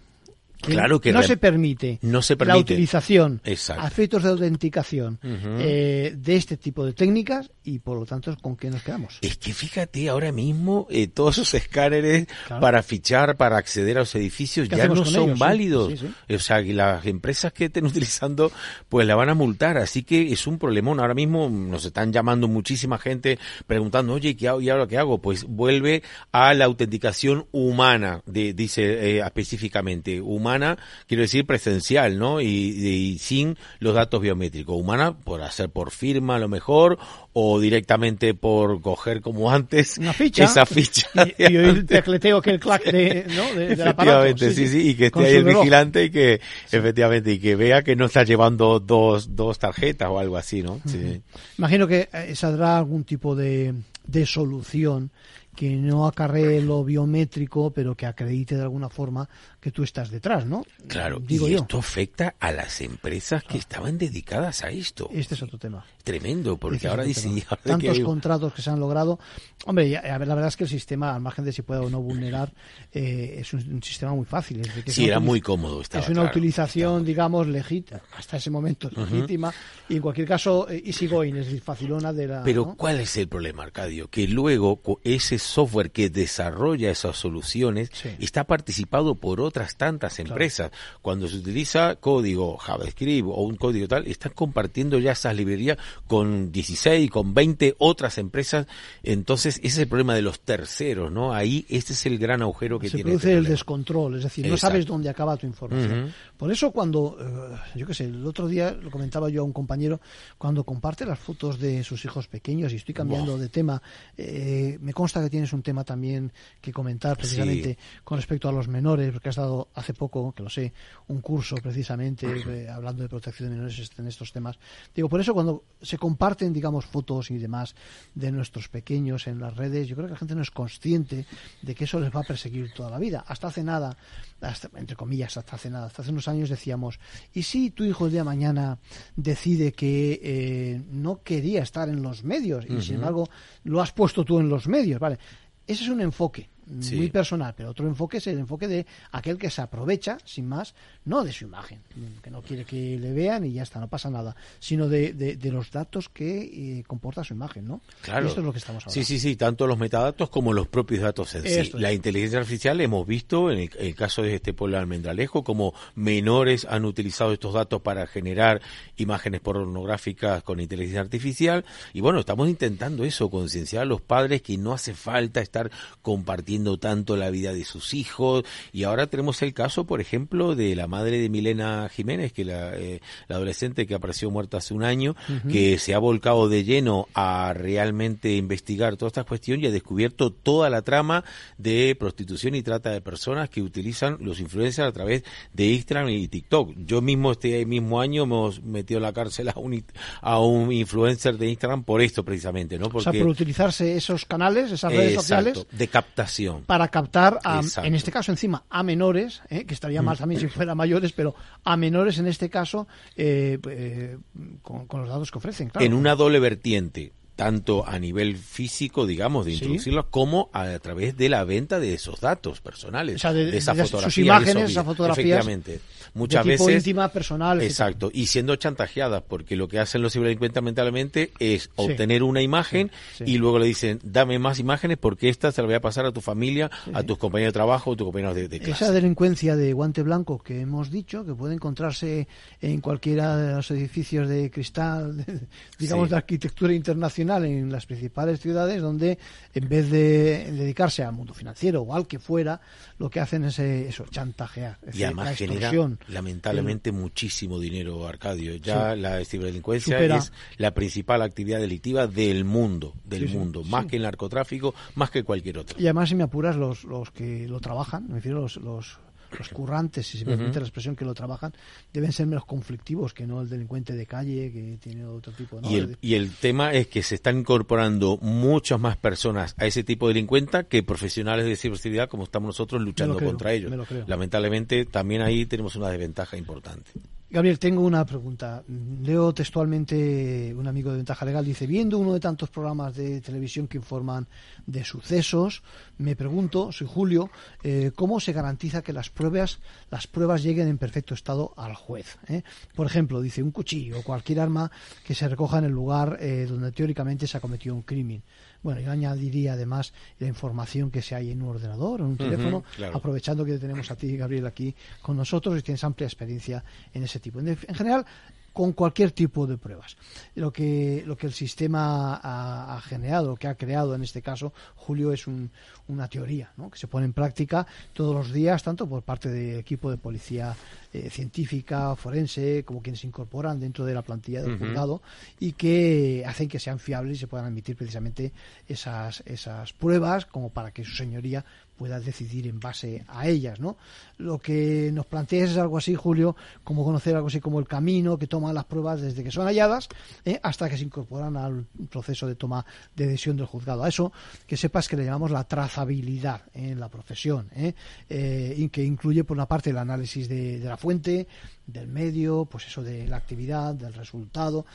Claro que no se permite, no se la permite. utilización Exacto. a efectos de autenticación eh, de este tipo de técnicas y por lo tanto con qué nos quedamos. Es que fíjate, ahora mismo eh, todos esos escáneres Claro. para fichar, para acceder a los edificios ¿Qué ya no son ellos? Válidos. sí, sí. O sea, que las empresas que estén utilizando, pues la van a multar. Así que es un problemón. Ahora mismo nos están llamando muchísima gente preguntando, oye, ¿qué hago? ¿Y ahora qué hago? Pues vuelve a la autenticación humana, de, dice eh, específicamente, humana humana, quiero decir presencial, ¿no? Y, y sin los datos biométricos. Humana por hacer por firma a lo mejor o directamente por coger como antes Una ficha. esa ficha. Y, y el tecleteo que el clac de, ¿no? de, del aparato. Efectivamente, sí, sí, y que esté ahí el vigilante y que, efectivamente, y que vea que no está llevando dos, dos tarjetas o algo así, ¿no? Sí. Imagino que eh, saldrá algún tipo de, de solución que no acarree lo biométrico, pero que acredite de alguna forma que tú estás detrás, ¿no? Claro, Digo y yo. esto afecta a las empresas que estaban dedicadas a esto. Este es otro tema. Tremendo, porque Este es ahora dicen... tema. "Y ahora Tantos qué hay?". contratos que se han logrado. Hombre, ya- la verdad es que el sistema, al margen de si pueda o no vulnerar, eh, es un, un sistema muy fácil. Es decir, que es Sí, era muy cómodo. Estaba, es una claro. utilización, digamos, legítima, hasta ese momento legítima, y en cualquier caso, eh, easygoing, es decir, facilona de la... Pero ¿no? ¿cuál es el problema, Arcadio? Que luego ese software que desarrolla esas soluciones Sí. está participado por otras tantas empresas. Cuando se utiliza código JavaScript o un código tal, están compartiendo ya esas librerías con 16, con 20 otras empresas. Entonces, ese es el problema de los terceros, ¿no? Ahí, ese es el gran agujero que se tiene. produce este el problema. descontrol, es decir, no Exacto. sabes dónde acaba tu información. Por eso cuando, eh, yo qué sé, el otro día lo comentaba yo a un compañero, cuando comparte las fotos de sus hijos pequeños, y estoy cambiando de tema, eh, me consta que tienes un tema también que comentar precisamente con respecto a los menores, porque has hace poco, que lo sé, un curso precisamente eh, hablando de protección de menores en estos temas. Digo, por eso cuando se comparten, digamos, fotos y demás de nuestros pequeños en las redes, yo creo que la gente no es consciente de que eso les va a perseguir toda la vida. Hasta hace nada, hasta, entre comillas, hasta hace nada, hasta hace unos años decíamos, ¿y si tu hijo el día de mañana decide que eh, no quería estar en los medios y sin embargo lo has puesto tú en los medios? Vale, ese es un enfoque Sí. muy personal, pero otro enfoque es el enfoque de aquel que se aprovecha, sin más, no de su imagen, que no quiere que le vean y ya está, no pasa nada, sino de, de- de los datos que eh, comporta su imagen, ¿no? Claro. Y esto es lo que estamos hablando. Sí, sí, sí, tanto los metadatos como los propios datos en sí. Es. La inteligencia artificial hemos visto en el, el caso de este pueblo de Almendralejo como menores han utilizado estos datos para generar imágenes pornográficas con inteligencia artificial y bueno, estamos intentando eso, concienciar a los padres que no hace falta estar compartiendo tanto la vida de sus hijos y ahora tenemos el caso, por ejemplo, de la madre de Milena Jiménez, que la, eh, la adolescente que apareció muerta hace un año, que se ha volcado de lleno a realmente investigar toda esta cuestión y ha descubierto toda la trama de prostitución y trata de personas que utilizan los influencers a través de Instagram y TikTok. Yo mismo este mismo año hemos metido en la cárcel a un, a un influencer de Instagram por esto precisamente, ¿no? O sea, por utilizarse esos canales, esas redes Exacto, sociales, de captación. Para captar, a, en este caso encima, a menores, ¿eh? que estaría mal también si fuera mayores, pero a menores en este caso, eh, eh, con, con los datos que ofrecen. Claro. en una doble vertiente, tanto a nivel físico, digamos, de Sí. introducirlos, como a, través de la venta de esos datos personales, O sea, de- esas de sus imágenes, de esas fotografías Efectivamente. Muchas de tipo veces íntima, personal. Exacto, y siendo chantajeadas, porque lo que hacen los ciberdelincuentes lamentablemente es obtener una imagen Sí, y luego le dicen, dame más imágenes porque esta se la voy a pasar a tu familia, a tus compañeros de trabajo, a tus compañeros de, de clase. Esa delincuencia de guante blanco que hemos dicho, que puede encontrarse en cualquiera de los edificios de cristal, de- digamos, de arquitectura internacional en las principales ciudades, donde en vez de dedicarse al mundo financiero o al que fuera, lo que hacen es eh, eso, chantajear. Es y además la genera lamentablemente muchísimo dinero, Arcadio. Ya Sí. la ciberdelincuencia Supera. es la principal actividad delictiva del mundo, del Sí, mundo, sí. más que el narcotráfico, más que cualquier otro. Y además, si me apuras, los, los que lo trabajan, me refiero los, los, los currantes, si se me permite la expresión que lo trabajan, deben ser menos conflictivos que no el delincuente de calle que tiene otro tipo de... Y el, y el tema es que se están incorporando muchas más personas a ese tipo de delincuenta que profesionales de ciberseguridad como estamos nosotros luchando creo, contra ellos. Lamentablemente también ahí tenemos una desventaja importante. Gabriel, tengo una pregunta. Leo textualmente un amigo de Ventaja Legal, dice, viendo uno de tantos programas de televisión que informan de sucesos, me pregunto, soy Julio, eh, ¿cómo se garantiza que las pruebas, las pruebas lleguen en perfecto estado al juez? eh? Por ejemplo, dice, un cuchillo o cualquier arma que se recoja en el lugar eh, donde teóricamente se ha cometido un crimen. Bueno, yo añadiría además la información que se hay en un ordenador en un teléfono, claro. aprovechando que tenemos a ti, Gabriel, aquí con nosotros y tienes amplia experiencia en ese tipo. En, en general, con cualquier tipo de pruebas. Lo que, lo que el sistema ha, generado, lo que ha creado en este caso, Julio, es una teoría ¿no? que se pone en práctica todos los días, tanto por parte del equipo de policía eh, científica, forense, como quienes se incorporan dentro de la plantilla del juzgado y que hacen que sean fiables y se puedan admitir precisamente esas, esas pruebas como para que su señoría pueda decidir en base a ellas, ¿no? Lo que nos plantea es algo así, Julio, como conocer algo así como el camino que toman las pruebas desde que son halladas ¿eh? hasta que se incorporan al proceso de toma de decisión del juzgado. A eso que sepas que le llamamos la trazabilidad en la profesión, ¿eh? Eh, que incluye por una parte el análisis de, de la fuente, del medio, pues eso de la actividad, del resultado.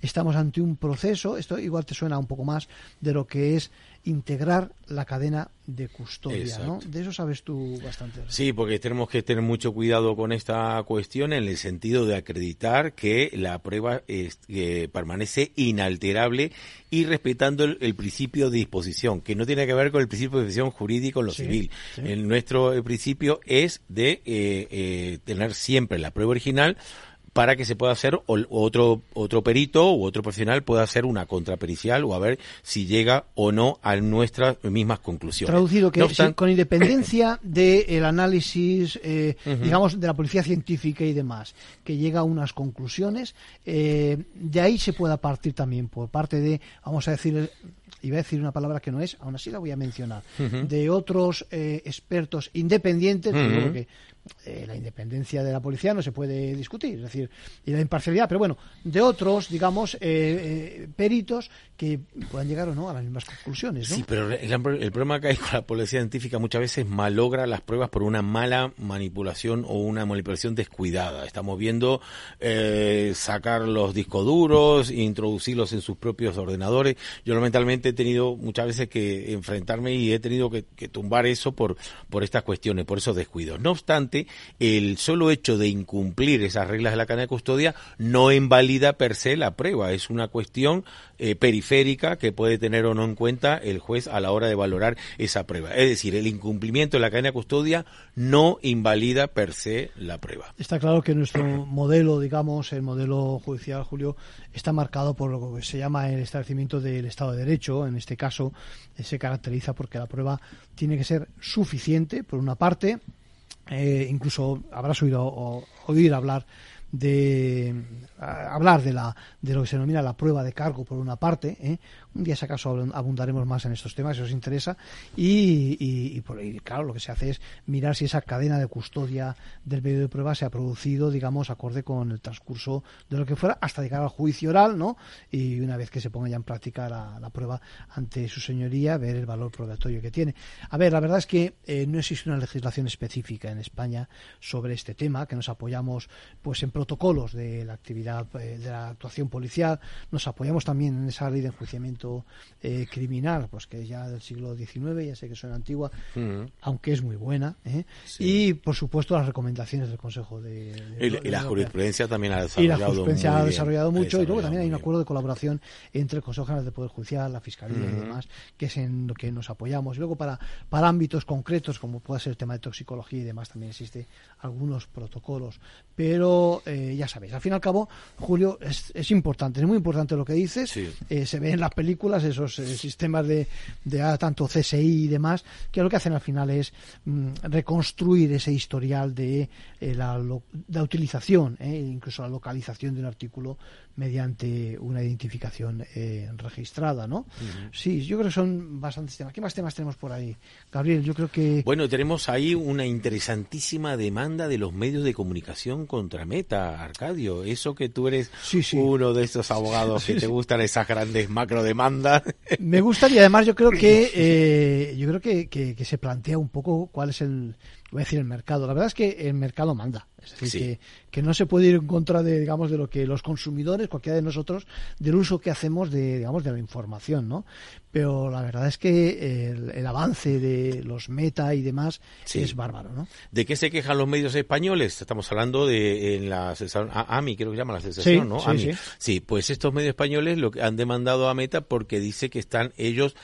Estamos ante un proceso, esto igual te suena un poco más de lo que es integrar la cadena de custodia, ¿no? De eso sabes tú bastante. Sí, porque tenemos que tener mucho cuidado con esta cuestión en el sentido de acreditar que la prueba permanece inalterable y respetando el, principio de disposición, que no tiene que ver con el principio de disposición jurídico en lo civil. El, nuestro principio es de eh, eh, tener siempre la prueba original para que se pueda hacer o, otro otro perito u otro profesional pueda hacer una contrapericial o a ver si llega o no a nuestras mismas conclusiones. Traducido que con independencia del análisis, eh, digamos, de la policía científica y demás, que llega a unas conclusiones, eh, de ahí se pueda partir también por parte de, vamos a decir, iba a decir una palabra que no es, aún así la voy a mencionar, de otros eh, expertos independientes, porque eh, la independencia de la policía no se puede discutir, es decir, y la imparcialidad, pero bueno, de otros, digamos, eh, eh, peritos que puedan llegar o no a las mismas conclusiones. Sí, pero el, problema que hay con la policía científica muchas veces malogra las pruebas por una mala manipulación o una manipulación descuidada. Estamos viendo sacar los discos duros, introducirlos en sus propios ordenadores. Yo lamentablemente he tenido muchas veces que enfrentarme y he tenido que, tumbar eso por, por estas cuestiones, por esos descuidos. No obstante, el solo hecho de incumplir esas reglas de la cadena de custodia no invalida per se la prueba. Es una cuestión eh, periférica que puede tener o no en cuenta el juez a la hora de valorar esa prueba. Es decir, el incumplimiento de la cadena de custodia no invalida per se la prueba. Está claro que nuestro modelo, digamos, el modelo judicial, Julio, está marcado por lo que se llama el establecimiento del Estado de Derecho. En este caso, se caracteriza porque la prueba tiene que ser suficiente, por una parte, eh, incluso habrás oído o, oír hablar de hablar de la de lo que se denomina la prueba de cargo por una parte ¿eh? Un día si acaso abundaremos más en estos temas si os interesa y, y, por, claro lo que se hace es mirar si esa cadena de custodia del medio de prueba se ha producido digamos acorde con el transcurso de lo que fuera hasta llegar al juicio oral no y una vez que se ponga ya en práctica la, prueba ante su señoría ver el valor probatorio que tiene. A ver la verdad es que eh, no existe una legislación específica en España sobre este tema que nos apoyamos pues en protocolos de la actividad eh, de la actuación policial, nos apoyamos también en esa ley de enjuiciamiento eh, criminal, pues que es ya del siglo XIX, ya sé que suena antigua, aunque es muy buena, ¿eh? y por supuesto las recomendaciones del Consejo de... y, la jurisprudencia también ha desarrollado, y la jurisprudencia ha desarrollado mucho, y luego también hay un acuerdo de colaboración entre el Consejo General de Poder Judicial, la Fiscalía y demás, que es en lo que nos apoyamos. Y luego para, para ámbitos concretos, como pueda ser el tema de toxicología y demás, también existe algunos protocolos, pero ya sabéis, al fin y al cabo, Julio, es, importante, es muy importante lo que dices. Eh, se ve en las películas esos eh, sistemas de, de ah, tanto CSI y demás, que lo que hacen al final es mm, reconstruir ese historial de eh, la, la, utilización, incluso la localización de un artículo mediante una identificación eh, registrada, ¿no? Sí, yo creo que son bastantes temas. ¿Qué más temas tenemos por ahí? Gabriel, yo creo que... Bueno, tenemos ahí una interesantísima demanda de los medios de comunicación contra Meta, Arcadio. Eso que tú eres uno de estos abogados que te gustan esas grandes macro demandas. Me gusta y además yo creo que eh, yo creo que, que se plantea un poco cuál es el voy a decir el mercado. La verdad es que el mercado manda. Es decir, que, que, no se puede ir en contra de, digamos, de lo que los consumidores, cualquiera de nosotros, del uso que hacemos de, digamos, de la información, ¿no? Pero la verdad es que el, avance de los meta y demás es bárbaro, ¿no? ¿De qué se quejan los medios españoles? Estamos hablando de en la AMI, creo que llama la sensación, ¿no? Sí, Sí. sí, pues estos medios españoles lo que han demandado a Meta porque dice que están ellos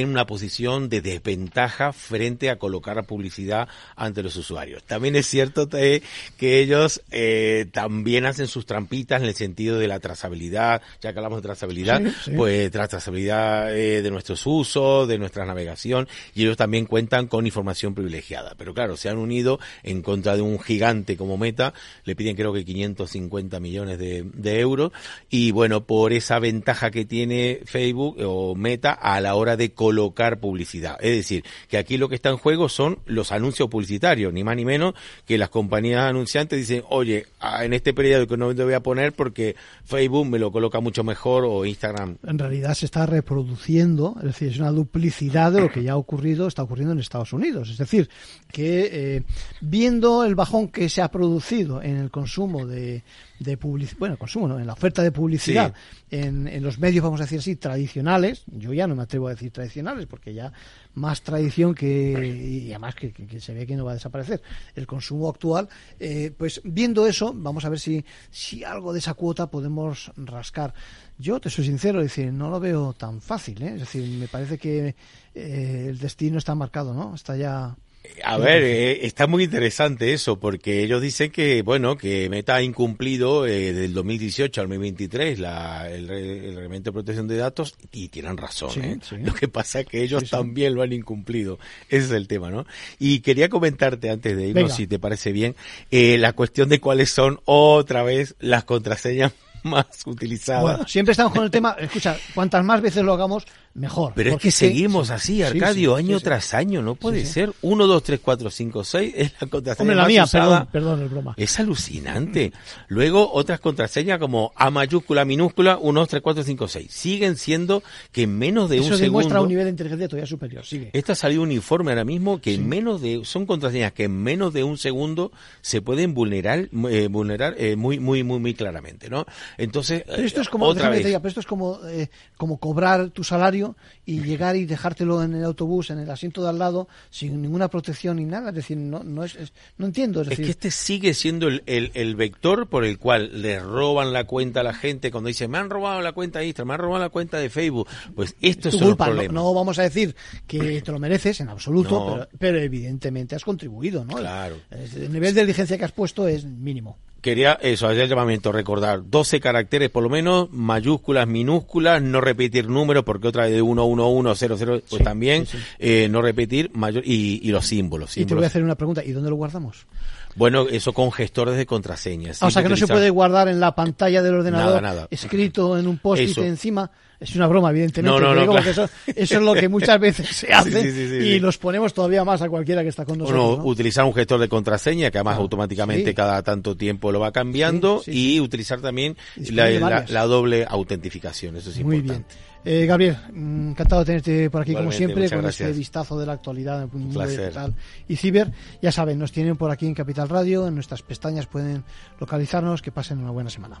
en una posición de desventaja frente a colocar publicidad ante los usuarios. También es cierto que ellos eh, también hacen sus trampitas en el sentido de la trazabilidad, ya que hablamos de trazabilidad, pues la trazabilidad eh, de nuestros usos, de nuestra navegación, y ellos también cuentan con información privilegiada. Pero claro, se han unido en contra de un gigante como Meta, le piden creo que 550 millones de, de euros, y bueno, por esa ventaja que tiene Facebook o Meta a la hora de colocar publicidad. Es decir, que aquí lo que está en juego son los anuncios publicitarios, ni más ni menos que las compañías anunciantes dicen, oye, en este periodo que no te voy a poner porque Facebook me lo coloca mucho mejor o Instagram. En realidad se está reproduciendo, es decir, es una duplicidad de lo que ya ha ocurrido, está ocurriendo en Estados Unidos. Es decir, que eh, viendo el bajón que se ha producido en el consumo de, de publicidad, bueno, consumo, ¿no? en la oferta de publicidad en, en, los medios, vamos a decir así, tradicionales, yo ya no me atrevo a decir tradicionales porque ya más tradición que, y además que, se ve que no va a desaparecer, el consumo actual, eh, pues viendo eso, vamos a ver si, si algo de esa cuota podemos rascar. Yo te soy sincero, decir, no lo veo tan fácil, ¿eh? es decir, me parece que eh, el destino está marcado, ¿no? Está ya a ver, eh, está muy interesante eso, porque ellos dicen que, bueno, que Meta ha incumplido eh, del 2018 al 2023 la, el, el, reglamento de protección de datos y tienen razón. Sí, ¿eh? sí. Lo que pasa es que ellos Sí, también lo han incumplido. Ese es el tema, ¿no? Y quería comentarte antes de irnos, Venga. si te parece bien, eh, la cuestión de cuáles son otra vez las contraseñas más utilizadas. Bueno, siempre estamos con el tema, escucha, cuantas más veces lo hagamos, mejor. Pero es que seguimos así, sí, Arcadio, sí, año sí, sí. tras año, no puede ser. 1, 2, 3, 4, 5, 6 es la contraseña Hombre, la más mía, usada. perdón, perdón, es broma. Es alucinante. Luego otras contraseñas como A mayúscula, minúscula, 1, 2, 3, 4, 5, 6. Siguen siendo que en menos de Eso un demuestra segundo... un nivel de inteligencia todavía superior. Sigue. Esto ha salido un informe ahora mismo que en menos de son contraseñas que en menos de un segundo se pueden vulnerar eh, vulnerar eh, muy muy muy muy claramente, ¿no? Entonces Pero esto eh, es como, otra vez te diga, pero esto es como, eh, como cobrar tu salario y llegar y dejártelo en el autobús, en el asiento de al lado, sin ninguna protección ni nada. Es decir, no, no, es, es- no entiendo. Es Es decir, que este sigue siendo el, el, el vector por el cual le roban la cuenta a la gente cuando dice me han robado la cuenta de Instagram, me han robado la cuenta de Facebook. Pues esto tu es el culpa. No, problema. no vamos a decir que te lo mereces en absoluto, No. pero, pero evidentemente has contribuido, ¿no? Claro. El nivel de diligencia que has puesto es mínimo. Quería eso, hacer el llamamiento, recordar 12 caracteres por lo menos, mayúsculas, minúsculas, no repetir números, porque otra vez de 1, 1, 1, 0, 0, pues Sí, también, sí, sí. eh, no repetir mayor, y, y los símbolos. Y te voy a símbolos. hacer una pregunta. ¿Y dónde lo guardamos? Bueno, eso con gestores de contraseñas. Ah, o sea, que no se puede guardar en la pantalla del ordenador, Nada, nada. escrito en un post-it encima. Es una broma, evidentemente. No, no, no, claro. eso, eso es lo que muchas veces se hace Sí, sí, sí, y los ponemos todavía más a cualquiera que está con nosotros. Bueno, ¿no? utilizar un gestor de contraseña que además Ah, automáticamente cada tanto tiempo lo va cambiando y utilizar también la, doble autentificación, eso es Muy bien. Eh, Gabriel, mm, encantado de tenerte por aquí como siempre, con gracias. este vistazo de la actualidad del mundo digital y ciber. Ya saben, nos tienen por aquí en Capital Radio, en nuestras pestañas pueden localizarnos, que pasen una buena semana.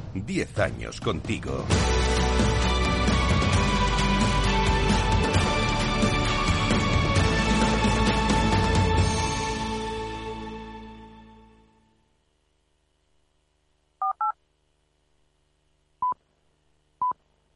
10 años contigo.